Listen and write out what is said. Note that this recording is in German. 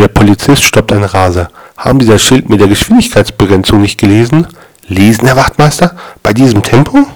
Der Polizist stoppt ein Raser. Haben Sie das Schild mit der Geschwindigkeitsbegrenzung nicht gelesen? Lesen, Herr Wachtmeister? Bei diesem Tempo?